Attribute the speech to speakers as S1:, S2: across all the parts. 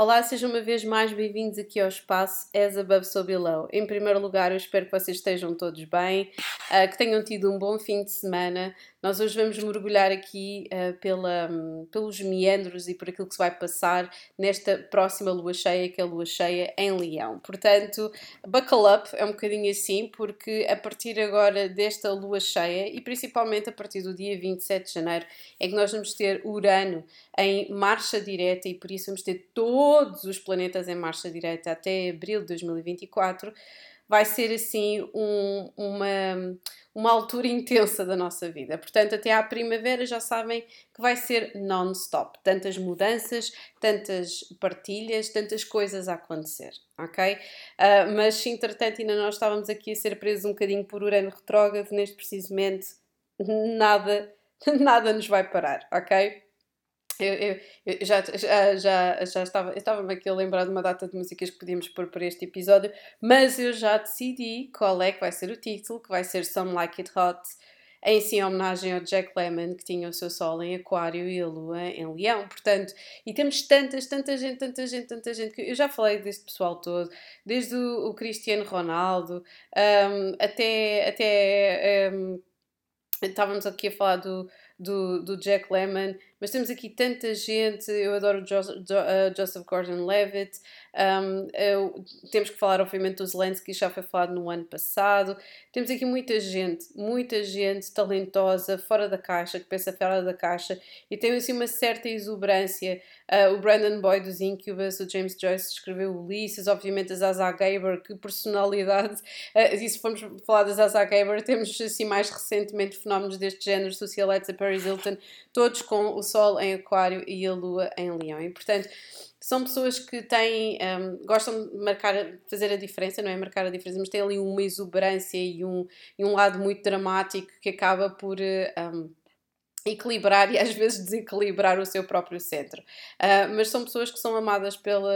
S1: Olá, sejam uma vez mais bem-vindos aqui ao espaço As Above So Below. Em primeiro lugar, eu espero que vocês estejam todos bem, uh, que tenham tido um bom fim de semana. Nós hoje vamos mergulhar aqui uh, pela, um, pelos meandros e por aquilo que se vai passar nesta próxima lua cheia, que é a lua cheia em Leão. Portanto, buckle up, é um bocadinho assim, porque a partir agora desta lua cheia e principalmente a partir do dia 27 de janeiro é que nós vamos ter Urano em marcha direta e por isso vamos ter todos os planetas em marcha direta até abril de 2024 vai ser assim um, uma, uma altura intensa da nossa vida. Portanto, até à primavera já sabem que vai ser non-stop. Tantas mudanças, tantas partilhas, tantas coisas a acontecer, ok? Uh, mas entretanto ainda nós estávamos aqui a ser presos um bocadinho por Urano retrógrado, neste precisamente nada, nada nos vai parar, ok? Eu, eu, eu, já, já, já, já estava, estava-me aqui a lembrar de uma data de músicas que podíamos pôr para este episódio, mas eu já decidi qual é que vai ser o título, que vai ser Some Like It Hot, em sim homenagem ao Jack Lemmon, que tinha o seu sol em Aquário e a Lua em Leão. Portanto, e temos tantas, tanta gente, tanta gente, tanta gente, que eu já falei deste pessoal todo, desde o, o Cristiano Ronaldo um, até, até um, estávamos aqui a falar do, do, do Jack Lemmon mas temos aqui tanta gente. Eu adoro Joseph, uh, Joseph Gordon-Levitt. Um, temos que falar, obviamente, do Zelensky, já foi falado no ano passado. Temos aqui muita gente, muita gente talentosa, fora da caixa, que pensa fora da caixa e tem assim uma certa exuberância. Uh, o Brandon Boyd dos Incubus, o James Joyce escreveu Ulisses, obviamente a Zaza Gaber, que personalidade. Uh, e se formos falar da Zaza Gaber, temos assim mais recentemente fenómenos deste género, socialetes a Paris Hilton, todos com o Sol em Aquário e a Lua em Leão. E portanto, são pessoas que têm, um, gostam de marcar, fazer a diferença, não é marcar a diferença, mas têm ali uma exuberância e um, e um lado muito dramático que acaba por. Um, equilibrar e às vezes desequilibrar o seu próprio centro. Uh, mas são pessoas que são amadas pela,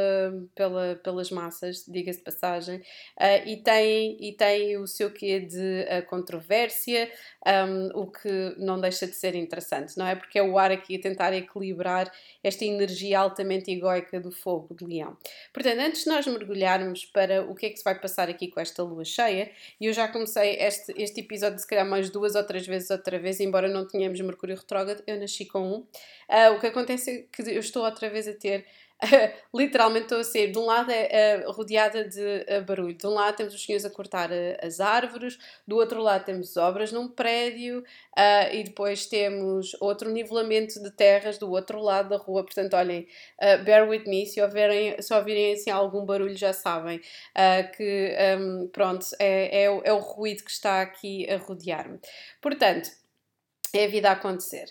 S1: pela, pelas massas, diga-se de passagem, uh, e, têm, e têm o seu quê de uh, controvérsia, um, o que não deixa de ser interessante, não é? Porque é o ar aqui a tentar equilibrar esta energia altamente egóica do fogo de leão. Portanto, antes de nós mergulharmos para o que é que se vai passar aqui com esta lua cheia, e eu já comecei este, este episódio se calhar mais duas ou três vezes outra vez, embora não tenhamos Mercúrio retrógrado, eu nasci com um. Uh, o que acontece é que eu estou outra vez a ter literalmente estou a ser, de um lado é, rodeada de uh, barulho, de um lado temos os senhores a cortar uh, as árvores, do outro lado temos obras num prédio e depois temos outro nivelamento de terras do outro lado da rua, portanto olhem, bear with me, se, ouvirem, se ouvirem assim algum barulho já sabem que pronto, é, é, é o ruído que está aqui a rodear-me. Portanto, é a vida a acontecer.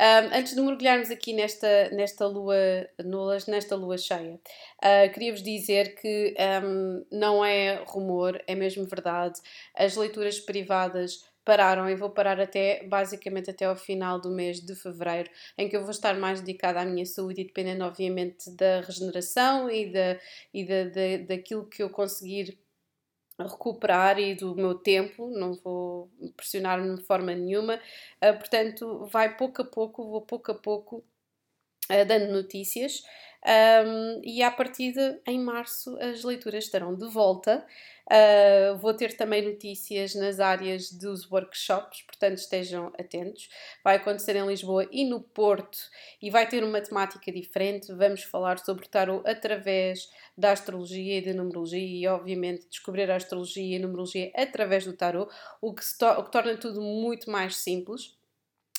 S1: Um, antes de mergulharmos aqui nesta, nesta lua nulas, nesta lua cheia, uh, queria-vos dizer que um, não é rumor, é mesmo verdade. As leituras privadas pararam e vou parar até basicamente até ao final do mês de fevereiro, em que eu vou estar mais dedicada à minha saúde e dependendo obviamente da regeneração e, da, e da, da, daquilo que eu conseguir recuperar e do meu tempo, não vou pressionar-me de forma nenhuma, uh, portanto, vai pouco a pouco, vou pouco a pouco uh, dando notícias um, e à partida em março as leituras estarão de volta. Uh, vou ter também notícias nas áreas dos workshops, portanto estejam atentos. Vai acontecer em Lisboa e no Porto e vai ter uma temática diferente. Vamos falar sobre tarot através da astrologia e da numerologia e, obviamente, descobrir a astrologia e a numerologia através do tarot, o que, o que torna tudo muito mais simples.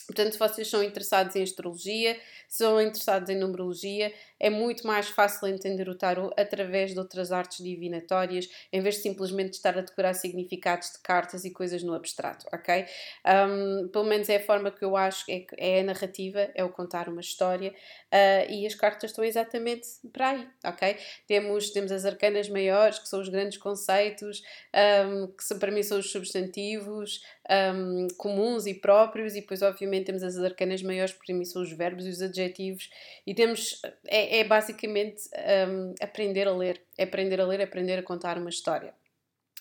S1: Portanto, se vocês são interessados em astrologia, são interessados em numerologia, é muito mais fácil entender o tarot através de outras artes divinatórias, em vez de simplesmente estar a decorar significados de cartas e coisas no abstrato, ok? Um, pelo menos é a forma que eu acho, é, é a narrativa, é o contar uma história uh, e as cartas estão exatamente para aí, ok? Temos, temos as arcanas maiores, que são os grandes conceitos, um, que para mim são os substantivos um, comuns e próprios, e depois, obviamente, temos as arcanas maiores, que para mim são os verbos e os adjetivos, e temos. É, é, basicamente um, aprender a ler. É aprender a ler, é aprender a contar uma história.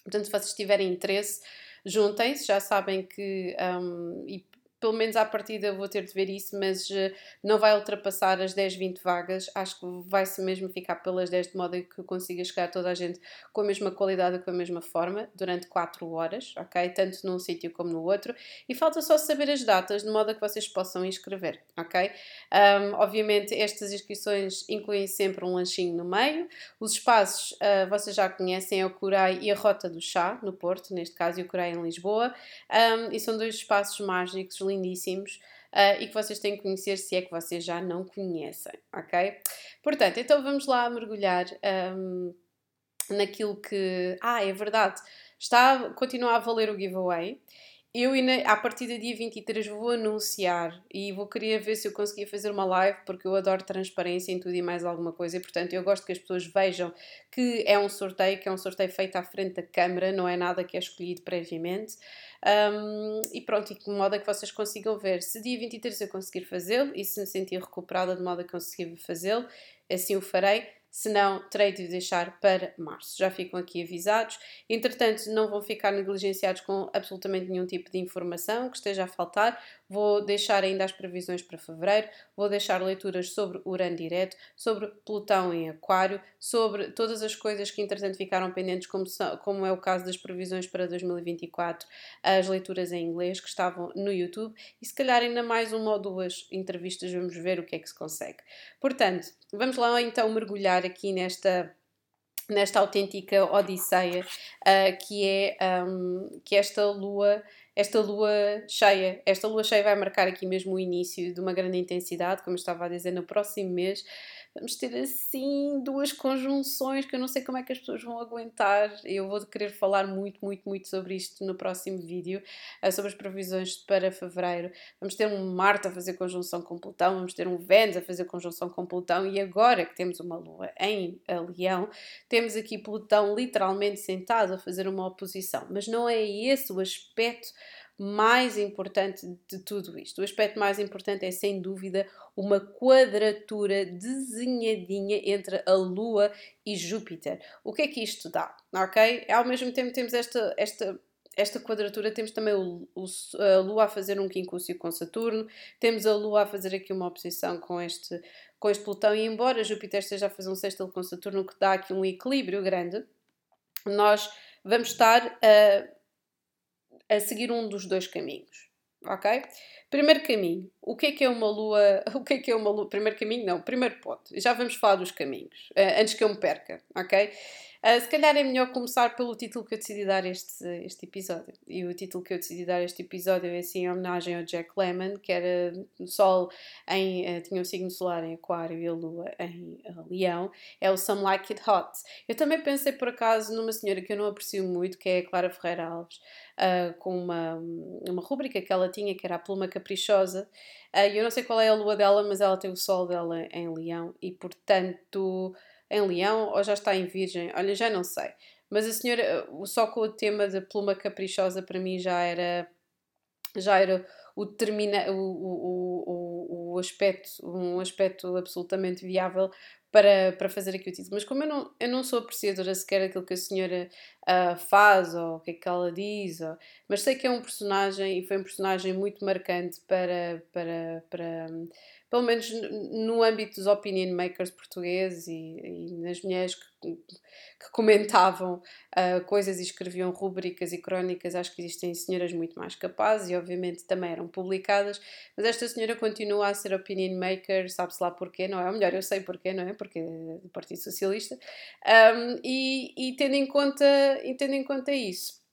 S1: Portanto, se vocês tiverem interesse, juntem-se, já sabem que. Um, e pelo menos à partida vou ter de ver isso, mas uh, não vai ultrapassar as 10, 20 vagas. Acho que vai-se mesmo ficar pelas 10 de modo que consiga chegar toda a gente com a mesma qualidade com a mesma forma durante 4 horas, ok? Tanto num sítio como no outro. E falta só saber as datas de modo a que vocês possam inscrever, ok? Um, obviamente, estas inscrições incluem sempre um lanchinho no meio. Os espaços uh, vocês já conhecem, é o Corai e a Rota do Chá, no Porto, neste caso, e o Corai em Lisboa. Um, e são dois espaços mágicos lindíssimos. Uh, e que vocês têm que conhecer se é que vocês já não conhecem, ok? Portanto, então vamos lá mergulhar um, naquilo que. Ah, é verdade, está, continua a valer o giveaway. Eu, a partir do dia 23, vou anunciar e vou querer ver se eu conseguia fazer uma live, porque eu adoro transparência em tudo e mais alguma coisa, e portanto eu gosto que as pessoas vejam que é um sorteio, que é um sorteio feito à frente da câmara, não é nada que é escolhido previamente. Um, e pronto, e de modo a que vocês consigam ver. Se dia 23 eu conseguir fazê-lo e se me sentir recuperada de modo a conseguir fazê-lo, assim o farei senão terei de deixar para março. Já ficam aqui avisados. Entretanto, não vão ficar negligenciados com absolutamente nenhum tipo de informação que esteja a faltar. Vou deixar ainda as previsões para fevereiro, vou deixar leituras sobre Urano direto, sobre Plutão em Aquário, sobre todas as coisas que entretanto ficaram pendentes, como, são, como é o caso das previsões para 2024, as leituras em inglês que estavam no YouTube e se calhar ainda mais uma ou duas entrevistas, vamos ver o que é que se consegue. Portanto, vamos lá então mergulhar aqui nesta nesta autêntica odisseia uh, que é um, que esta lua esta lua cheia. Esta lua cheia vai marcar aqui mesmo o início de uma grande intensidade como estava a dizer no próximo mês vamos ter assim duas conjunções que eu não sei como é que as pessoas vão aguentar. Eu vou querer falar muito, muito, muito sobre isto no próximo vídeo, eh, sobre as previsões para fevereiro. Vamos ter um Marte a fazer conjunção com Plutão, vamos ter um Vênus a fazer conjunção com Plutão, e agora que temos uma Lua em Leão, temos aqui Plutão literalmente sentado a fazer uma oposição. Mas não é esse o aspecto mais importante de tudo isto. O aspecto mais importante é, sem dúvida, uma quadratura desenhadinha entre a Lua e Júpiter. O que é que isto dá? Ok? Ao mesmo tempo temos esta, esta esta quadratura temos também o, o, a Lua a fazer um quincúcio com Saturno, temos a Lua a fazer aqui uma oposição com este, com este Plutão, e embora Júpiter esteja a fazer um sextil com Saturno, que dá aqui um equilíbrio grande, nós vamos estar a a seguir um dos dois caminhos, ok? Primeiro caminho, o que é que é uma lua? O que é que é uma lua? Primeiro caminho, não, primeiro ponto. Já vamos falar dos caminhos, uh, antes que eu me perca, ok? Uh, se calhar é melhor começar pelo título que eu decidi dar este, este episódio. E o título que eu decidi dar este episódio é assim em homenagem ao Jack Lemmon, que era o Sol em. Uh, tinha o signo solar em Aquário e a Lua em uh, Leão. É o Some Like It Hot. Eu também pensei por acaso numa senhora que eu não aprecio muito, que é a Clara Ferreira Alves, com uma, uma rúbrica que ela tinha, que era a Pluma Caprichosa. eu não sei qual é a lua dela, mas ela tem o sol dela em Leão e, portanto em Leão ou já está em Virgem? Olha, já não sei. Mas a senhora, só com o tema da pluma caprichosa, para mim já era. Já era o, termina, o, o, o, o aspecto, um aspecto absolutamente viável para, para fazer aqui o título. Mas como eu não, eu não sou apreciadora sequer daquilo que a senhora uh, faz ou o que é que ela diz, ou, mas sei que é um personagem e foi um personagem muito marcante para, para, para, pelo menos no âmbito dos opinion makers portugueses e, e nas mulheres que, que comentavam uh, coisas e escreviam rubricas e crónicas, acho que existem senhoras muito mais capazes e obviamente também eram publicadas, mas esta senhora continua a ser opinion maker, sabe-se lá porquê, não é? Ou melhor, eu sei porquê, não é? Porque é do Partido Socialista, um, e, e tendo, em conta, e tendo em conta isso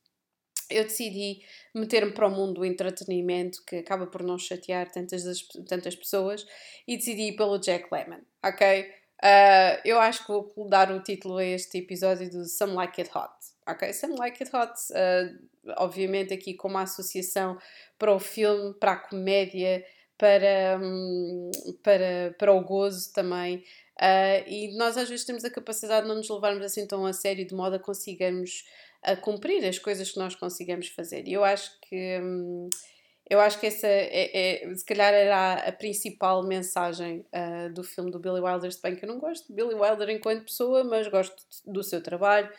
S1: eu decidi meter-me para o mundo do entretenimento que acaba por não chatear tantas, tantas pessoas e decidi ir pelo Jack Lemmon, ok? Uh, eu acho que vou dar o título a este episódio do Some Like It Hot, ok? Some Like It Hot, uh, obviamente aqui com uma associação para o filme, para a comédia, para, um, para, para o gozo também. Uh, e nós às vezes temos a capacidade de não nos levarmos assim tão a sério, de modo a consigamos a cumprir as coisas que nós consigamos fazer. E eu acho que. Hum, eu acho que essa é, é, se calhar era a principal mensagem uh, do filme do Billy Wilder, se bem que eu não gosto de Billy Wilder enquanto pessoa, mas gosto do seu trabalho.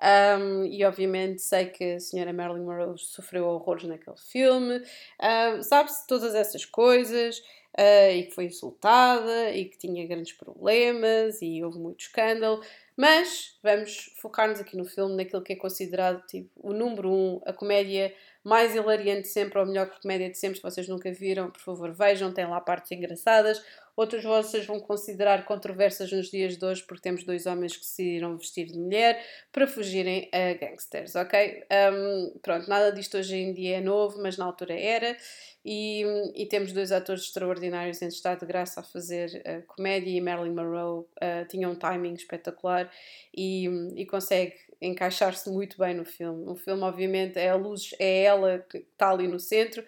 S1: Um, e obviamente sei que a senhora Marilyn Monroe sofreu horrores naquele filme. Uh, Sabe-se todas essas coisas. Uh, e que foi insultada e que tinha grandes problemas e houve muito escândalo. Mas vamos focar-nos aqui no filme, naquilo que é considerado tipo, o número um, a comédia mais hilariante sempre, ou melhor comédia de sempre. Se vocês nunca viram, por favor, vejam, tem lá partes engraçadas. Outros vocês vão considerar controversas nos dias de hoje, porque temos dois homens que se irão vestir de mulher para fugirem a gangsters, ok? Um, pronto, nada disto hoje em dia é novo, mas na altura era. E, e temos dois atores extraordinários em estado de graça a fazer uh, comédia e Marilyn Monroe uh, tinha um timing espetacular e, e consegue encaixar-se muito bem no filme. O filme, obviamente, é a luz, é ela que está ali no centro.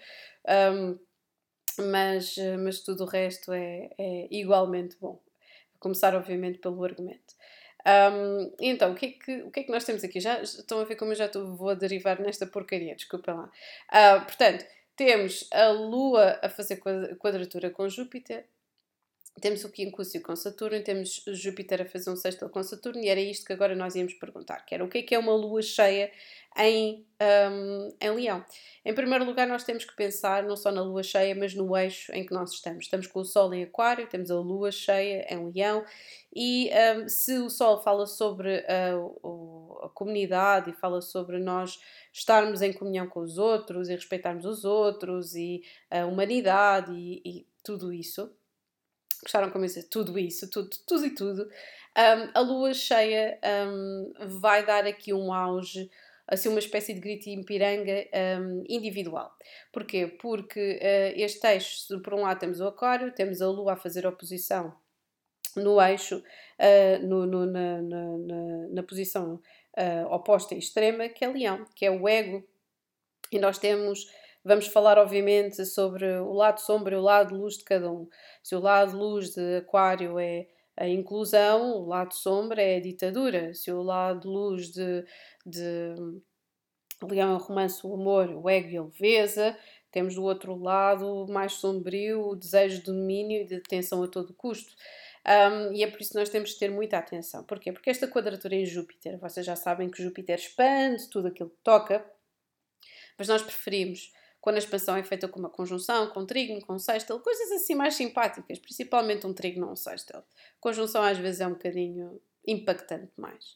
S1: Um, mas, mas tudo o resto é, é igualmente bom. A começar, obviamente, pelo argumento. Um, então, o que, é que, o que é que nós temos aqui? Já estão a ver como eu já estou, vou derivar nesta porcaria, desculpa lá. Uh, portanto, temos a Lua a fazer quadratura com Júpiter, temos o quincúcio com Saturno, temos Júpiter a fazer um sexto com Saturno, e era isto que agora nós íamos perguntar, que era o que é que é uma lua cheia em, um, em Leão. Em primeiro lugar, nós temos que pensar não só na lua cheia, mas no eixo em que nós estamos. Estamos com o Sol em Aquário, temos a lua cheia em Leão, e um, se o Sol fala sobre a, a comunidade e fala sobre nós estarmos em comunhão com os outros e respeitarmos os outros e a humanidade e, e tudo isso, gostaram como eu tudo isso, tudo, tudo e tudo, um, a lua cheia um, vai dar aqui um auge, assim uma espécie de grito em piranga um, individual. Porquê? Porque uh, este eixo, por um lado temos o aquário, temos a lua a fazer oposição no eixo, uh, no, no, na, na, na, na, posição uh, oposta e extrema, que é leão, que é o ego, e nós temos Vamos falar, obviamente, sobre o lado sombra e o lado luz de cada um. Se o lado luz de Aquário é a inclusão, o lado sombra é a ditadura. Se o lado luz de, de Leão é romance, o amor, o ego e a leveza. Temos do outro lado mais sombrio o desejo de domínio e de detenção a todo custo. Um, e é por isso que nós temos de ter muita atenção. Porquê? Porque esta quadratura em Júpiter, vocês já sabem que Júpiter expande tudo aquilo que toca, mas nós preferimos quando a expansão é feita com uma conjunção, com trígono, com sextil, coisas assim mais simpáticas, principalmente um trígono ou um sextil. Conjunção às vezes é um bocadinho impactante mais.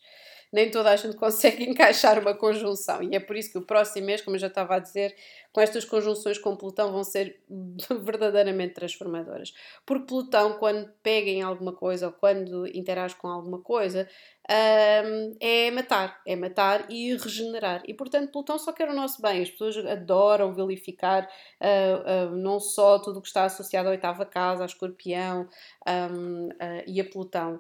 S1: Nem toda a gente consegue encaixar uma conjunção e é por isso que o próximo mês, como eu já estava a dizer, com estas conjunções com Plutão vão ser verdadeiramente transformadoras. Porque Plutão, quando pega em alguma coisa ou quando interage com alguma coisa, um, é matar, é matar e regenerar. E portanto, Plutão só quer o nosso bem. As pessoas adoram vilificar uh, uh, não só tudo o que está associado à oitava casa, a escorpião um, uh, e a Plutão.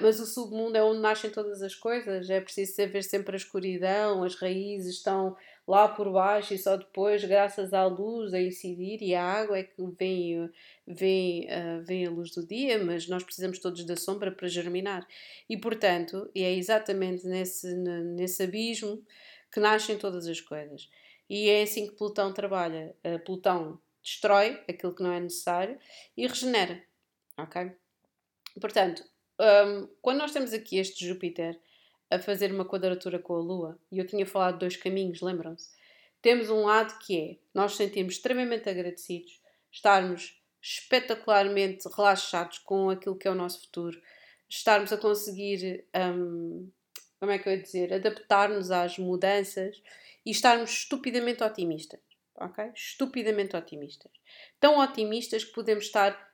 S1: mas o submundo é onde nascem todas as coisas, é preciso saber sempre a escuridão, as raízes estão lá por baixo e só depois, graças à luz a incidir e à água, é que vem, vem, uh, vem a luz do dia, mas nós precisamos todos da sombra para germinar. E portanto, é exatamente nesse, nesse abismo que nascem todas as coisas. E é assim que Plutão trabalha. Uh, Plutão destrói aquilo que não é necessário e regenera. Ok? Portanto, um, quando nós temos aqui este Júpiter a fazer uma quadratura com a Lua, e eu tinha falado de dois caminhos, lembram-se? Temos um lado que é nós sentimos extremamente agradecidos, estarmos espetacularmente relaxados com aquilo que é o nosso futuro, estarmos a conseguir, um, como é que eu ia dizer, adaptar-nos às mudanças e estarmos estupidamente otimistas, ok? Estupidamente otimistas. Tão otimistas que podemos estar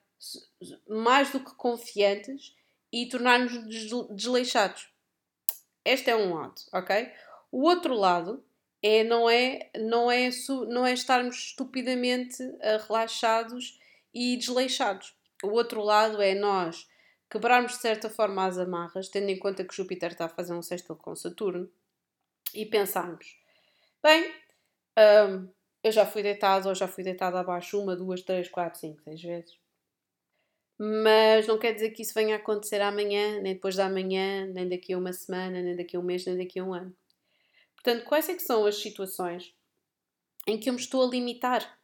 S1: mais do que confiantes e tornar-nos desleixados. Este é um lado, ok? O outro lado é não é não é não é estarmos estupidamente uh, relaxados e desleixados. O outro lado é nós quebrarmos de certa forma as amarras, tendo em conta que Júpiter está a fazer um sexto com Saturno, e pensarmos: bem, um, eu já fui deitado ou já fui deitado abaixo uma, duas, três, quatro, cinco, seis vezes mas não quer dizer que isso venha a acontecer amanhã, nem depois da amanhã, nem daqui a uma semana, nem daqui a um mês, nem daqui a um ano. Portanto, quais é que são as situações em que eu me estou a limitar?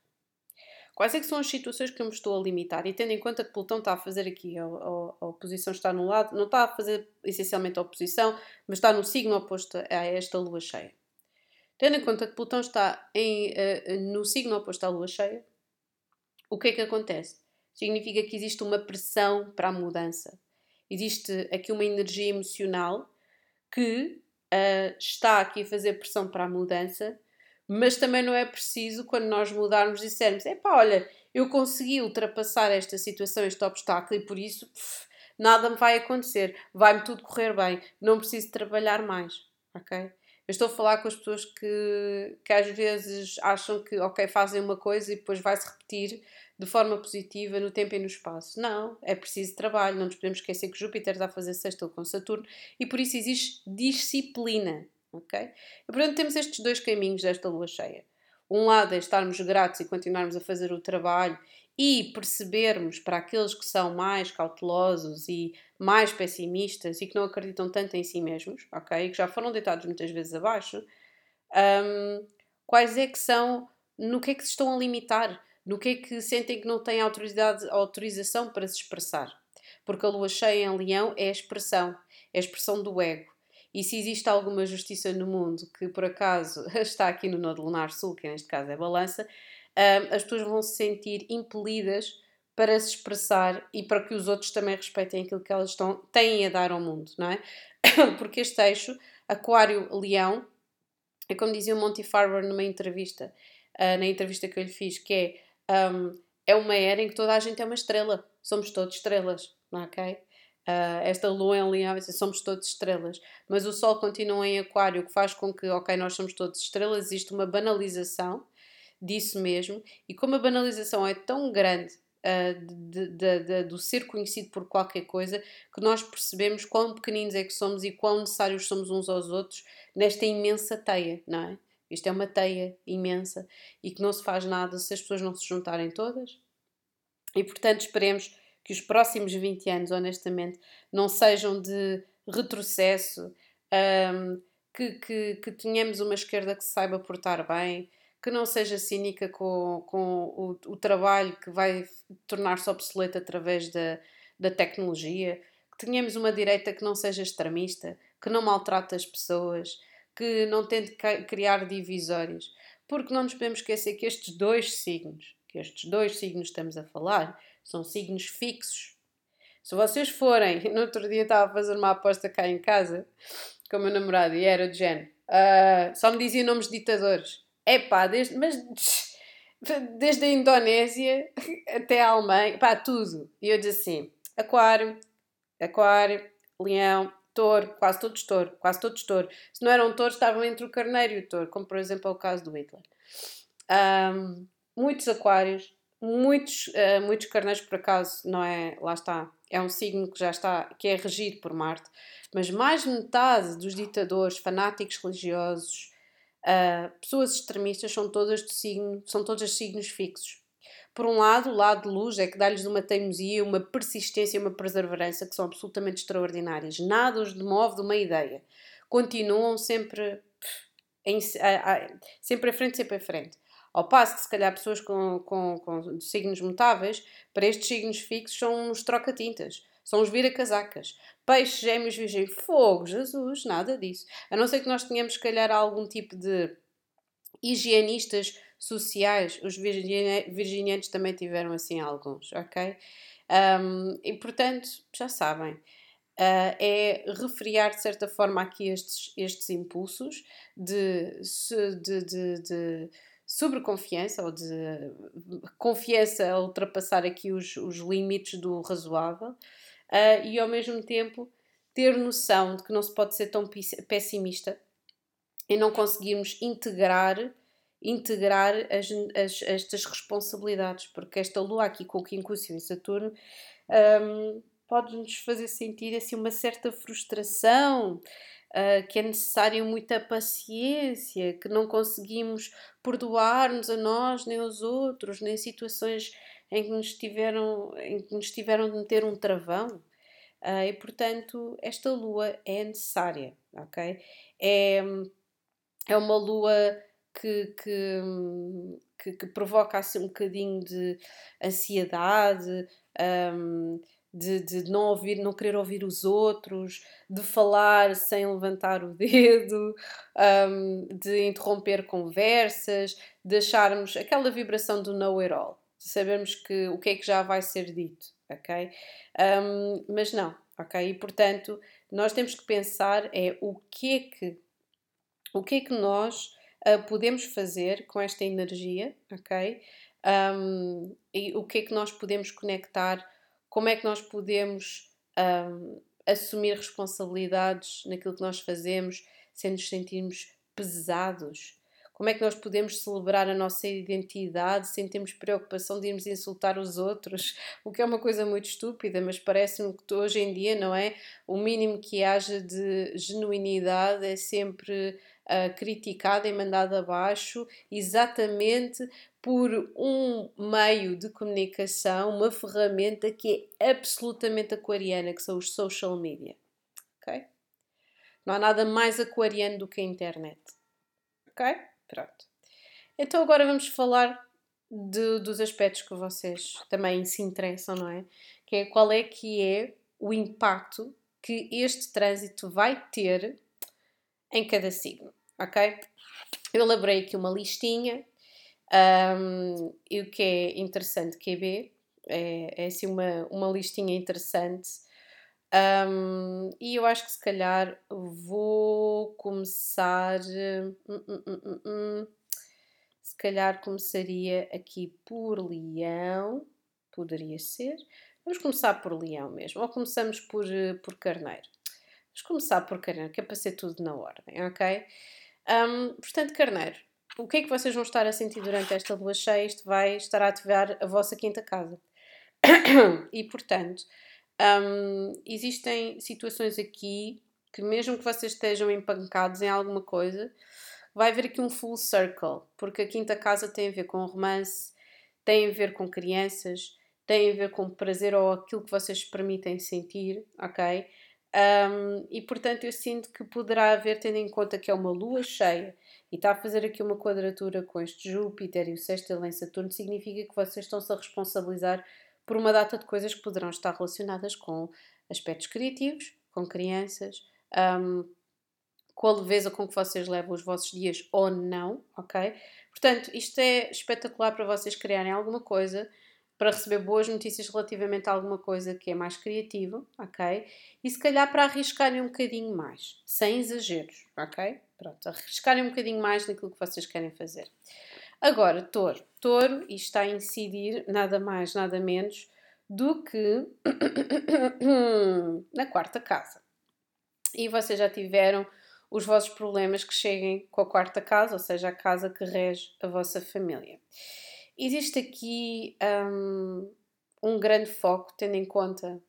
S1: Quais é que são as situações que eu me estou a limitar? E tendo em conta que Plutão está a fazer aqui, a, a, oposição está no lado, não está a fazer essencialmente a oposição, mas está no signo oposto a esta lua cheia. Tendo em conta que Plutão está em, uh, no signo oposto à lua cheia, o que é que acontece? Significa que existe uma pressão para a mudança. Existe aqui uma energia emocional que uh, está aqui a fazer pressão para a mudança, mas também não é preciso quando nós mudarmos dissermos: epá, olha, eu consegui ultrapassar esta situação, este obstáculo e por isso pff, nada me vai acontecer, vai-me tudo correr bem, não preciso trabalhar mais, ok? Eu estou a falar com as pessoas que, que às vezes acham que, ok, fazem uma coisa e depois vai-se repetir de forma positiva no tempo e no espaço. Não, é preciso trabalho, não nos podemos esquecer que Júpiter está a fazer sexto com Saturno e por isso existe disciplina ok? E, portanto, temos estes dois caminhos desta lua cheia. Um lado é estarmos gratos e continuarmos a fazer o trabalho e percebermos para aqueles que são mais cautelosos e mais pessimistas e que não acreditam tanto em si mesmos, ok? Que já foram deitados muitas vezes abaixo, um, quais é que são, no que é que se estão a limitar, no que é que sentem que não têm autoridade, autorização para se expressar. Porque a lua cheia em leão é a expressão, é a expressão do ego. E se existe alguma justiça no mundo que por acaso está aqui no Nodo Lunar Sul, que neste caso é balança, as pessoas vão se sentir impelidas para se expressar e para que os outros também respeitem aquilo que elas estão, têm a dar ao mundo, não é? Porque este eixo, Aquário-Leão, é como dizia o Monty Farber numa entrevista, uh, na entrevista que eu lhe fiz, que é, um, é uma era em que toda a gente é uma estrela, somos todos estrelas, é? ok? Uh, esta lua em leão, somos todos estrelas, mas o sol continua em aquário, o que faz com que, ok, nós somos todos estrelas, existe uma banalização disso mesmo, e como a banalização é tão grande uh, de, de, de, do ser conhecido por qualquer coisa, que nós percebemos quão pequeninos é que somos e quão necessários somos uns aos outros nesta imensa teia, não é? Isto é uma teia imensa e que não se faz nada se as pessoas não se juntarem todas. E portanto, esperemos que os próximos 20 anos, honestamente, não sejam de retrocesso, um, que, que, que tenhamos uma esquerda que saiba portar bem, que não seja cínica com, com o, o trabalho que vai tornar-se obsoleto através da, da tecnologia, que tenhamos uma direita que não seja extremista, que não maltrate as pessoas, que não tente criar divisórios. Porque não nos podemos esquecer que estes dois signos, que estes dois signos estamos a falar, são signos fixos. Se vocês forem, no outro dia estava a fazer uma aposta cá em casa com o meu namorado e era de género, uh, só me dizia nomes de ditadores. É pá, desde, mas desde a Indonésia até a Alemanha, pá, tudo. E eu disse assim: Aquário, Aquário, Leão, Touro, quase todos touro, quase todos touro. Se não eram touros, estavam entre o carneiro e o touro, como por exemplo é o caso do Hitler. Um, muitos aquários, muitos, uh, muitos carneiros por acaso, não é? Lá está. É um signo que já está, que é regido por Marte, mas mais de metade dos ditadores, fanáticos religiosos, uh, pessoas extremistas são todas de signo, são todas signos fixos. Por um lado, o lado de luz é que dá-lhes uma teimosia, uma persistência, uma perseverança que são absolutamente extraordinárias. Nada os demove de uma ideia. Continuam sempre, em, a, a, sempre à frente, sempre à frente. Ao passo que, se calhar, pessoas com, com, com signos mutáveis, para estes signos fixos, são os troca-tintas, são os vira-casacas. Peixe, gêmeos, virgem, fogo, Jesus, nada disso. A não ser que nós tenhamos, se calhar, algum tipo de higienistas sociais. Os virginianos também tiveram, assim, alguns, ok? Um, e, portanto, já sabem. Uh, é refriar de certa forma aqui estes, estes impulsos de, de, de, de sobreconfiança ou de confiança a ultrapassar aqui os, os limites do razoável uh, e ao mesmo tempo ter noção de que não se pode ser tão pessimista e não conseguirmos integrar integrar as, as, estas responsabilidades, porque esta lua aqui com o Quincúcio e Saturno um, pode-nos fazer sentir assim uma certa frustração, uh, que é necessário muita paciência, que não conseguimos perdoar-nos a nós nem aos outros, nem situações em que nos tiveram, em que nos tiveram de meter um travão. Uh, e portanto, esta lua é necessária, ok? É, é uma lua que, que, que, que provoca assim um bocadinho de ansiedade, um, de, de não ouvir, não querer ouvir os outros, de falar sem levantar o dedo, um, de interromper conversas, de acharmos aquela vibração do know it all, de sabermos que o que é que já vai ser dito, ok? Um, mas não, ok? E portanto, nós temos que pensar é o que é que o que é que nós uh, podemos fazer com esta energia, ok? Um, e o que é que nós podemos conectar como é que nós podemos um, assumir responsabilidades naquilo que nós fazemos sem nos sentirmos pesados? Como é que nós podemos celebrar a nossa identidade sem termos preocupação de irmos insultar os outros? O que é uma coisa muito estúpida, mas parece-me que hoje em dia, não é? O mínimo que haja de genuinidade é sempre uh, e mandado abaixo, exatamente por um meio de comunicação, uma ferramenta que é absolutamente aquariana, que são os social media. Não há nada mais aquariano do que a internet. Ok? Pronto. Então agora vamos falar de, dos aspectos que vocês também se interessam, não é? Que é qual é que é o impacto que este trânsito vai ter em cada signo, ok? Eu elaborei aqui uma listinha um, e o que é interessante, QB, é, é assim uma, uma listinha interessante. Um, e eu acho que se calhar vou começar. Hum, hum, hum, se calhar começaria aqui por Leão, poderia ser. Vamos começar por Leão mesmo, ou começamos por, por Carneiro. Vamos começar por Carneiro, que é para ser tudo na ordem, ok? Um, portanto, Carneiro, o que é que vocês vão estar a sentir durante esta lua cheia? Isto vai estar a ativar a vossa quinta casa. e portanto, um, existem situações aqui que, mesmo que vocês estejam empancados em alguma coisa, vai haver aqui um full circle, porque a quinta casa tem a ver com romance, tem a ver com crianças, tem a ver com prazer ou aquilo que vocês permitem sentir, ok? Um, e portanto, eu sinto que poderá haver, tendo em conta que é uma lua cheia e está a fazer aqui uma quadratura com este Júpiter e o sexto em Saturno, significa que vocês estão-se a responsabilizar por uma data de coisas que poderão estar relacionadas com aspectos criativos, com crianças, um, com a leveza com que vocês levam os vossos dias ou não, ok? Portanto, isto é espetacular para vocês criarem alguma coisa para receber boas notícias relativamente a alguma coisa que é mais criativo, ok? E se calhar para arriscarem um bocadinho mais, sem exageros, ok? Pronto, arriscarem um bocadinho mais naquilo que vocês querem fazer. Agora, touro. Touro, está a incidir nada mais, nada menos do que na quarta casa. E vocês já tiveram os vossos problemas que cheguem com a quarta casa, ou seja, a casa que rege a vossa família. Existe aqui um, um grande foco, tendo em conta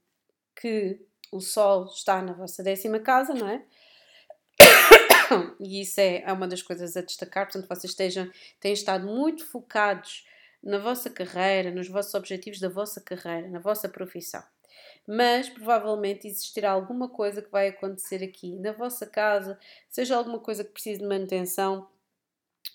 S1: que o Sol está na vossa décima casa, não é? E isso é, é uma das coisas a destacar, portanto, vocês estejam, têm estado muito focados na vossa carreira, nos vossos objetivos da vossa carreira, na vossa profissão. Mas provavelmente existirá alguma coisa que vai acontecer aqui na vossa casa, seja alguma coisa que precise de manutenção,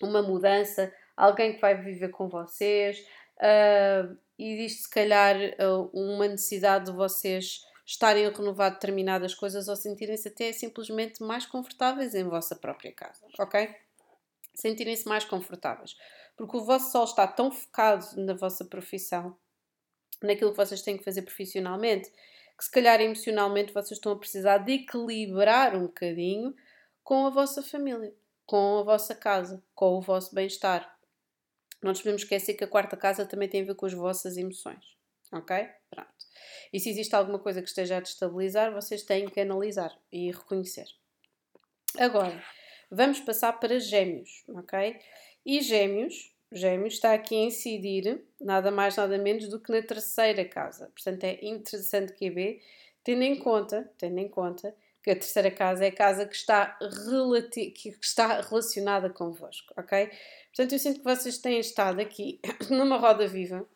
S1: uma mudança, alguém que vai viver com vocês. Uh, existe, se calhar, uh, uma necessidade de vocês estarem a renovar determinadas coisas ou sentirem-se até simplesmente mais confortáveis em vossa própria casa, ok? Sentirem-se mais confortáveis. Porque o vosso sol está tão focado na vossa profissão, naquilo que vocês têm que fazer profissionalmente, que se calhar emocionalmente vocês estão a precisar de equilibrar um bocadinho com a vossa família, com a vossa casa, com o vosso bem-estar. Não nos podemos esquecer que a quarta casa também tem a ver com as vossas emoções. Ok? Pronto. E se existe alguma coisa que esteja a destabilizar, vocês têm que analisar e reconhecer. Agora, vamos passar para Gêmeos, ok? E Gêmeos, Gêmeos está aqui a incidir nada mais nada menos do que na terceira casa. Portanto, é interessante QB, tendo em conta, tendo em conta que a terceira casa é a casa que está, que está relacionada convosco, ok? Portanto, eu sinto que vocês têm estado aqui numa roda viva,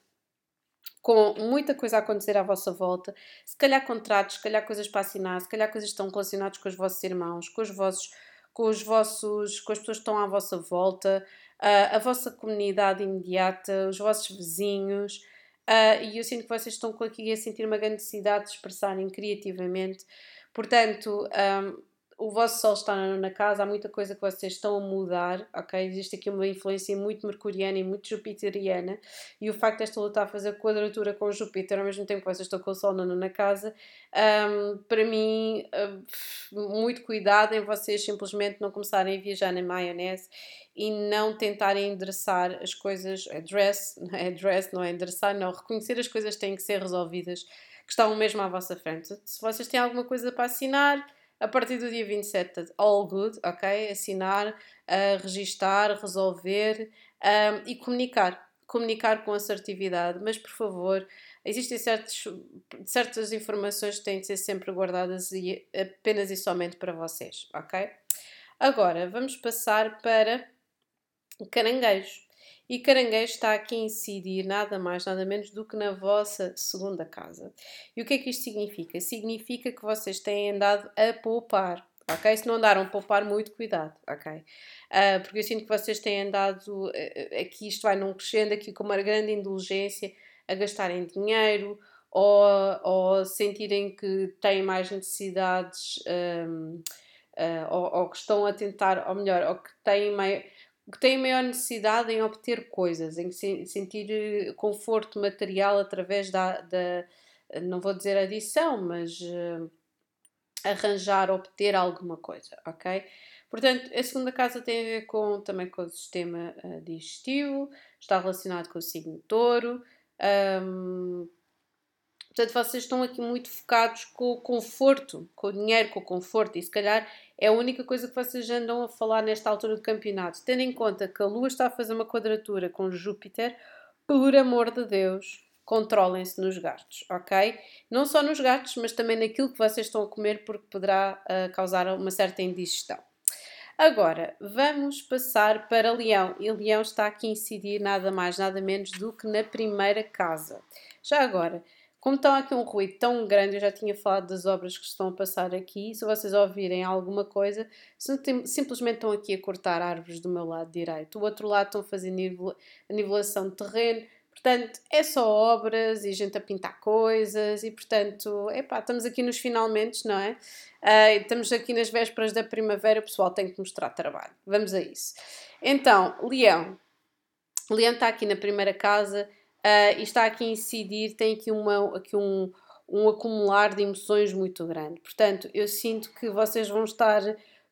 S1: com muita coisa a acontecer à vossa volta, se calhar contratos, se calhar coisas para assinar, se calhar coisas que estão relacionadas com os vossos irmãos, com os vossos, com os vossos, com as pessoas que estão à vossa volta, uh, a vossa comunidade imediata, os vossos vizinhos. Uh, e eu sinto que vocês estão aqui a sentir uma grande necessidade de expressarem criativamente. Portanto, um, o vosso Sol está na casa, há muita coisa que vocês estão a mudar, ok? Existe aqui uma influência muito mercuriana e muito jupiteriana, e o facto desta luta a fazer quadratura com Júpiter ao mesmo tempo que vocês estão com o Sol na casa, um, para mim, um, muito cuidado em vocês simplesmente não começarem a viajar na maionese e não tentarem endereçar as coisas, address, é address, não é endereçar, não, reconhecer as coisas que têm que ser resolvidas, que estão mesmo à vossa frente. Se vocês têm alguma coisa para assinar, a partir do dia 27, all good, ok? Assinar, uh, registar, resolver um, e comunicar. Comunicar com assertividade, mas por favor, existem certos, certas informações que têm de ser sempre guardadas e apenas e somente para vocês, ok? Agora, vamos passar para caranguejo. E caranguejo está aqui a incidir nada mais, nada menos do que na vossa segunda casa. E o que é que isto significa? Significa que vocês têm andado a poupar, ok? Se não andaram a poupar, muito cuidado, ok? Uh, porque eu sinto que vocês têm andado, uh, aqui isto vai num crescendo, aqui com uma grande indulgência, a gastarem dinheiro ou, ou sentirem que têm mais necessidades um, uh, ou, ou, que estão a tentar, ou melhor, ou que têm mais que têm maior necessidade em obter coisas, em sentir eh, conforto material através da, da não vou dizer adição, mas uh, arranjar, obter alguma coisa, ok? Portanto, a segunda casa tem a ver com, também com o sistema digestivo, está relacionado com o signo touro. Um, portanto, vocês estão aqui muito focados com o conforto, com o dinheiro, com o conforto, e se calhar é a única coisa que vocês andam a falar nesta altura do campeonato. Tendo em conta que a Lua está a fazer uma quadratura com Júpiter, por amor de Deus, controlem-se nos gastos, ok? Não só nos gastos, mas também naquilo que vocês estão a comer, porque poderá uh, causar uma certa indigestão. Agora, vamos passar para Leão. E Leão está aqui a incidir nada mais, nada menos do que na primeira casa. Já agora, como está aqui um ruído tão grande, eu já tinha falado das obras que estão a passar aqui. Se vocês ouvirem alguma coisa, simplesmente estão aqui a cortar árvores do meu lado direito. O outro lado estão a fazer a nivelação de terreno. Portanto, é só obras e gente a pintar coisas e, portanto, epá, estamos aqui nos finalmente, não é? Uh, estamos aqui nas vésperas da primavera, o pessoal tem que mostrar trabalho. Vamos a isso. Então, Leão. Leão está aqui na primeira casa uh, e está aqui a incidir, tem aqui, uma, aqui um, um acumular de emoções muito grande. Portanto, eu sinto que vocês vão estar,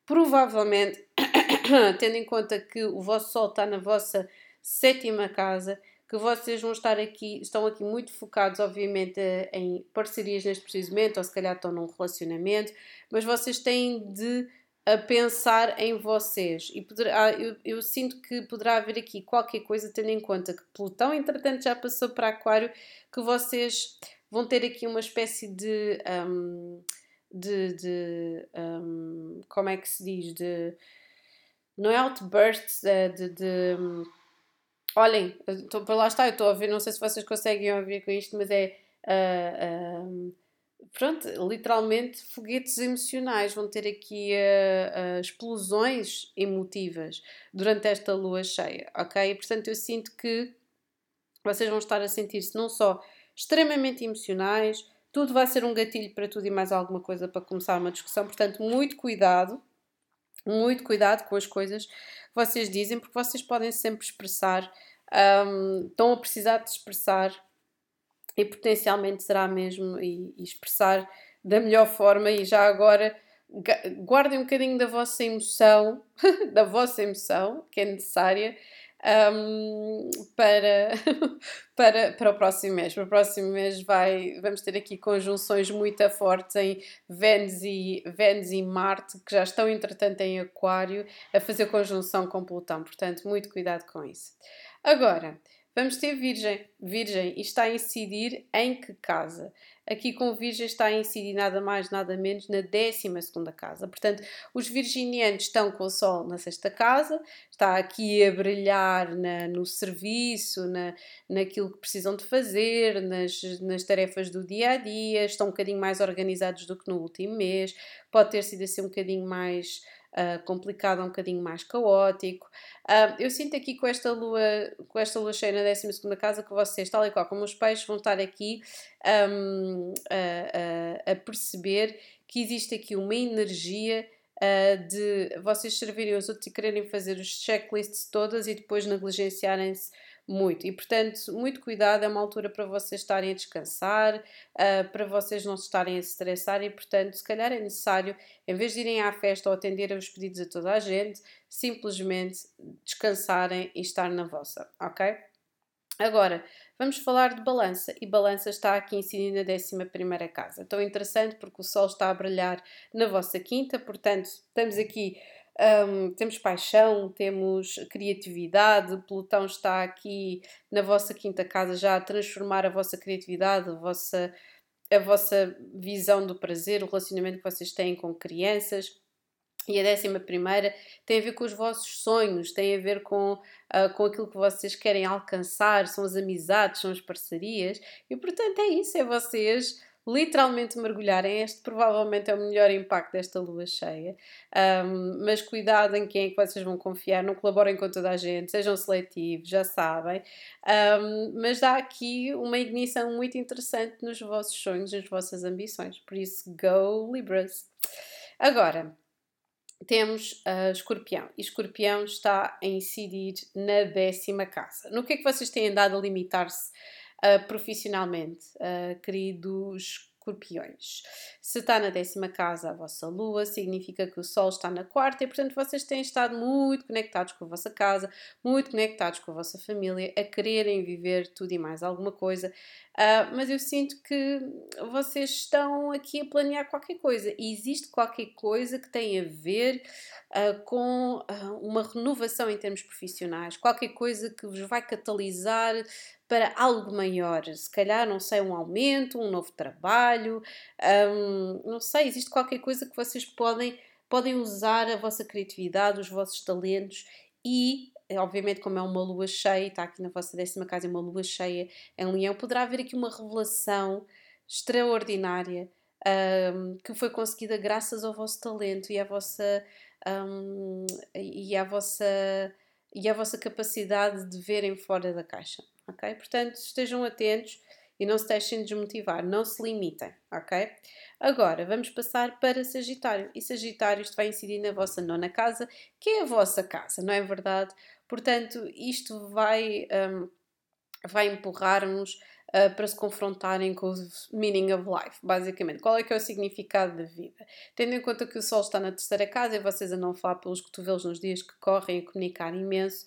S1: provavelmente, tendo em conta que o vosso Sol está na vossa sétima casa, que vocês vão estar aqui, estão aqui muito focados, obviamente, em parcerias neste preciso momento, ou se calhar estão num relacionamento, mas vocês têm de a pensar em vocês. E poderá, eu, eu, sinto que poderá haver aqui qualquer coisa, tendo em conta que Plutão, entretanto, já passou para Aquário, que vocês vão ter aqui uma espécie de. Um, de, de um, como é que se diz? De. Não é outburst, é de. de um, olhem, estou para lá está, eu estou a ouvir, não sei se vocês conseguem ouvir com isto, mas é. Uh, pronto, literalmente foguetes emocionais, vão ter aqui uh, uh, explosões emotivas durante esta lua cheia, ok? Portanto, eu sinto que vocês vão estar a sentir-se não só extremamente emocionais, tudo vai ser um gatilho para tudo e mais alguma coisa para começar uma discussão, portanto, muito cuidado, muito cuidado com as coisas que vocês dizem, porque vocês podem sempre expressar, um, estão a precisar de expressar e potencialmente será mesmo e, e expressar da melhor forma e já agora guardem um bocadinho da vossa emoção, da vossa emoção, que é necessária, um, para, para, para o próximo mês. Para o próximo mês vai, vamos ter aqui conjunções muito fortes em Vênus e, Vênus e Marte, que já estão, entretanto, em Aquário, a fazer conjunção com Plutão. Portanto, muito cuidado com isso. Agora, Vamos ter Virgem. Virgem e está a incidir em que casa? Aqui com Virgem está a incidir nada mais, nada menos na 12 casa. Portanto, os virginianos estão com o Sol na sexta casa, está aqui a brilhar na, no serviço, na, naquilo que precisam de fazer, nas, nas tarefas do dia a dia, estão um bocadinho mais organizados do que no último mês, pode ter sido assim um bocadinho mais uh, complicado, um bocadinho mais caótico. Uh, eu sinto aqui com esta lua, com esta lua cheia na 12 casa que vocês, tal e qual como os peixes, vão estar aqui um, a, a, a perceber que existe aqui uma energia uh, de vocês servirem os outros e quererem fazer os checklists todas e depois negligenciarem-se muito. E portanto, muito cuidado, é uma altura para vocês estarem a descansar, uh, para vocês não se estarem a estressar e portanto, se calhar é necessário, em vez de irem à festa ou atender aos pedidos a toda a gente, simplesmente descansarem e estar na vossa, ok? Agora, vamos falar de balança e balança está aqui incidida na 11 casa. Tão interessante porque o Sol está a brilhar na vossa quinta, portanto, estamos aqui um, temos paixão, temos criatividade, Plutão está aqui na vossa quinta casa já a transformar a vossa criatividade, a vossa, a vossa visão do prazer, o relacionamento que vocês têm com crianças. E a décima primeira tem a ver com os vossos sonhos, tem a ver com, uh, com aquilo que vocês querem alcançar, são as amizades, são as parcerias, e portanto é isso, é vocês literalmente mergulharem. Este provavelmente é o melhor impacto desta lua cheia. Um, mas cuidado em quem é que vocês vão confiar, não colaborem com toda a gente, sejam seletivos, já sabem. Um, mas dá aqui uma ignição muito interessante nos vossos sonhos, nas vossas ambições. Por isso, go Libras! Agora, temos uh, Escorpião. E Escorpião está a incidir na décima casa. No que é que vocês têm andado a limitar-se uh, profissionalmente, uh, queridos escorpiões. Se está na décima casa a vossa lua, significa que o sol está na quarta e, portanto, vocês têm estado muito conectados com a vossa casa, muito conectados com a vossa família, a quererem viver tudo e mais alguma coisa. Uh, mas eu sinto que vocês estão aqui a planear qualquer coisa e existe qualquer coisa que tem a ver uh, com uh, uma renovação em termos profissionais, qualquer coisa que vos vai catalisar para algo maior, se calhar, não sei, um aumento, um novo trabalho, um, não sei, existe qualquer coisa que vocês podem, podem usar a vossa criatividade, os vossos talentos e obviamente, como é uma lua cheia, está aqui na vossa décima casa, é uma lua cheia em Leão, poderá haver aqui uma revelação extraordinária um, que foi conseguida graças ao vosso talento e à vossa um, e à vossa e à vossa capacidade de verem fora da caixa ok? Portanto, estejam atentos e não se deixem desmotivar, não se limitem, ok? Agora, vamos passar para Sagitário. E Sagitário, isto vai incidir na vossa nona casa, que é a vossa casa, não é verdade? Portanto, isto vai, um, vai empurrar-nos uh, para se confrontarem com o meaning of life, basicamente. Qual é que é o significado da vida? Tendo em conta que o Sol está na terceira casa e vocês a não falar pelos cotovelos nos dias que correm a comunicar imenso,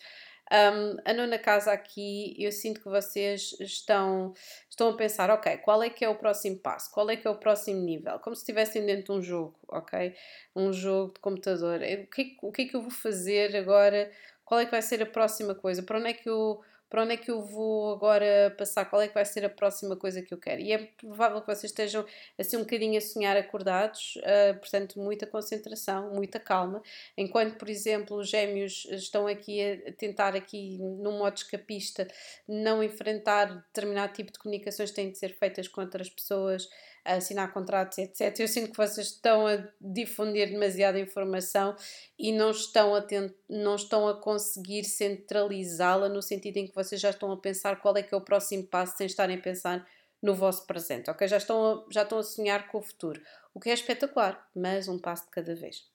S1: um, a nona casa aqui, eu sinto que vocês estão, estão a pensar, ok, qual é que é o próximo passo? Qual é que é o próximo nível? Como se estivessem dentro de um jogo, ok? Um jogo de computador. O que, o que é que eu vou fazer agora? Qual é que vai ser a próxima coisa? Para onde é que eu para onde é que eu vou agora passar, qual é que vai ser a próxima coisa que eu quero. E é provável que vocês estejam assim um bocadinho a sonhar acordados, uh, portanto, muita concentração, muita calma. Enquanto, por exemplo, os gêmeos estão aqui a tentar aqui num modo escapista não enfrentar determinado tipo de comunicações que têm de ser feitas com outras pessoas, a assinar contratos, etc. Eu sinto que vocês estão a difundir demasiada informação e não estão a, não estão a conseguir centralizá-la no sentido em que vocês já estão a pensar qual é que é o próximo passo sem estarem a pensar no vosso presente, ok? Já estão a, já estão a sonhar com o futuro, o que é espetacular, mas um passo de cada vez.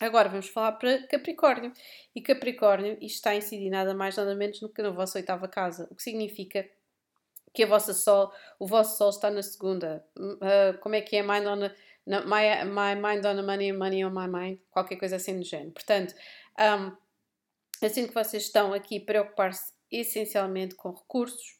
S1: Agora vamos falar para Capricórnio. E Capricórnio, isto está a incidir nada mais nada menos do que na vossa oitava casa, o que significa que a vossa sol, o vosso sol está na segunda. Uh, como é que é? Mind on a, no, my, my mind on the money, money on my mind. Qualquer coisa assim do género. Portanto, um, assim que vocês estão aqui preocupar-se essencialmente com recursos,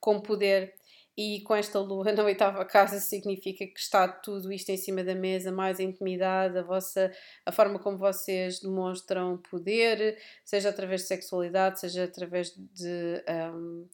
S1: com poder e com esta lua na oitava casa significa que está tudo isto em cima da mesa, mais intimidade, a vossa a forma como vocês demonstram poder, seja através de sexualidade, seja através de um,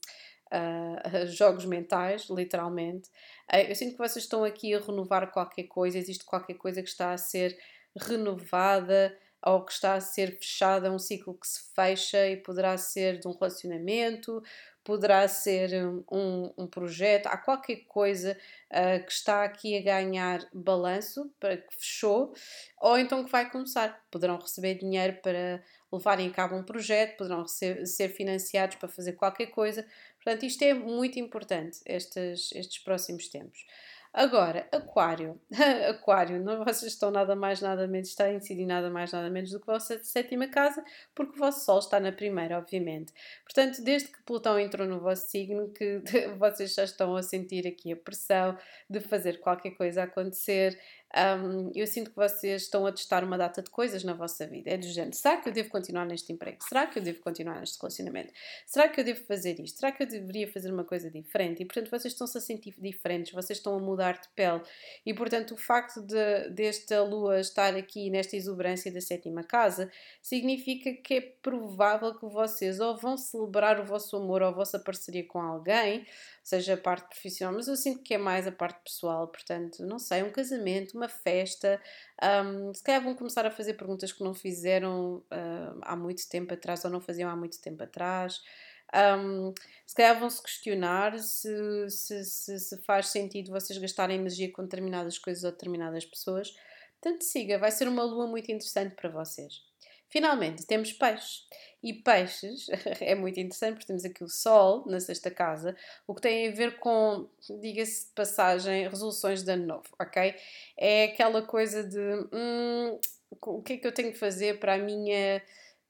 S1: uh, jogos mentais, literalmente. Uh, eu sinto que vocês estão aqui a renovar qualquer coisa, existe qualquer coisa que está a ser renovada ou que está a ser fechada, um ciclo que se fecha e poderá ser de um relacionamento, poderá ser um, um projeto, há qualquer coisa uh, que está aqui a ganhar balanço, para que fechou, ou então que vai começar. Poderão receber dinheiro para levarem a cabo um projeto, poderão ser, ser financiados para fazer qualquer coisa. Portanto, isto é muito importante, estes, estes próximos tempos. Agora, Aquário. aquário, não vocês estão nada mais, nada menos, está a incidir nada mais, nada menos do que a vossa sétima casa, porque o vosso Sol está na primeira, obviamente. Portanto, desde que Plutão entrou no vosso signo, que vocês já estão a sentir aqui a pressão de fazer qualquer coisa acontecer, um, eu sinto que vocês estão a testar uma data de coisas na vossa vida. É do género: será que eu devo continuar neste emprego? Será que eu devo continuar neste relacionamento? Será que eu devo fazer isto? Será que eu deveria fazer uma coisa diferente? E portanto, vocês estão-se a sentir diferentes, vocês estão a mudar de pele. E portanto, o facto de desta lua estar aqui nesta exuberância da sétima casa significa que é provável que vocês ou vão celebrar o vosso amor ou a vossa parceria com alguém seja a parte profissional, mas eu sinto que é mais a parte pessoal, portanto, não sei, um casamento, uma festa, um, se calhar vão começar a fazer perguntas que não fizeram uh, há muito tempo atrás ou não faziam há muito tempo atrás. Um, se calhar vão se questionar se, se, se, se, faz sentido vocês gastarem energia com determinadas coisas ou determinadas pessoas. Portanto, siga, vai ser uma lua muito interessante para vocês. Finalmente, temos peixes. E peixes é muito interessante porque temos aqui o Sol na sexta casa, o que tem a ver com, diga-se de passagem, resoluções de ano novo, ok? É aquela coisa de hum, o que é que eu tenho que fazer para a minha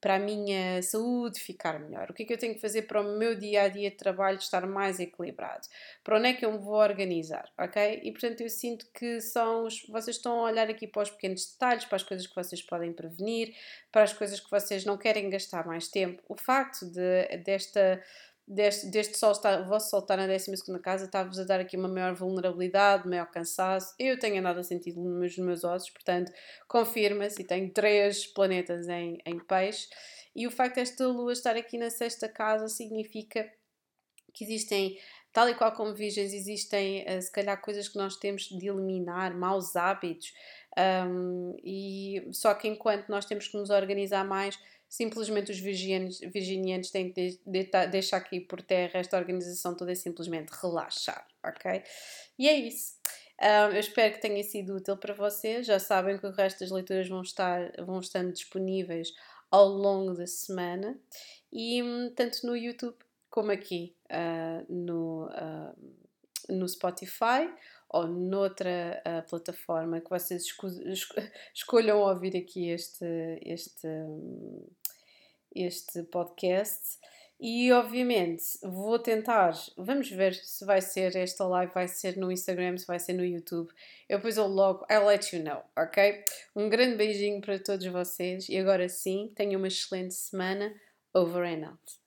S1: para a minha saúde ficar melhor? O que é que eu tenho que fazer para o meu dia a dia de trabalho estar mais equilibrado? Para onde é que eu me vou organizar? Ok? E portanto eu sinto que são os, vocês estão a olhar aqui para os pequenos detalhes, para as coisas que vocês podem prevenir, para as coisas que vocês não querem gastar mais tempo. O facto de, desta deste, deste sol estar, o vosso sol estar na 12 casa está-vos a dar aqui uma maior vulnerabilidade, maior cansaço. Eu tenho andado a sentir nos meus, nos meus ossos, portanto, confirma-se e tenho três planetas em, em peixe. E o facto desta lua estar aqui na sexta casa significa que existem, tal e qual como virgens, existem uh, se calhar coisas que nós temos de eliminar, maus hábitos, um, e só que enquanto nós temos que nos organizar mais, simplesmente os virginianos, virginianos têm que de, de, deixar aqui por terra esta organização toda é simplesmente relaxar, ok? E é isso. Um, eu espero que tenha sido útil para vocês. Já sabem que o resto das leituras vão estar vão estando disponíveis ao longo da semana e hum, tanto no YouTube como aqui uh, no, uh, no Spotify ou noutra uh, plataforma que vocês esco esco escolham ouvir aqui este, este, este podcast. E obviamente vou tentar, vamos ver se vai ser esta live, vai ser no Instagram, se vai ser no YouTube. Eu depois eu logo, I'll let you know, ok? Um grande beijinho para todos vocês e agora sim, tenham uma excelente semana. Over and out.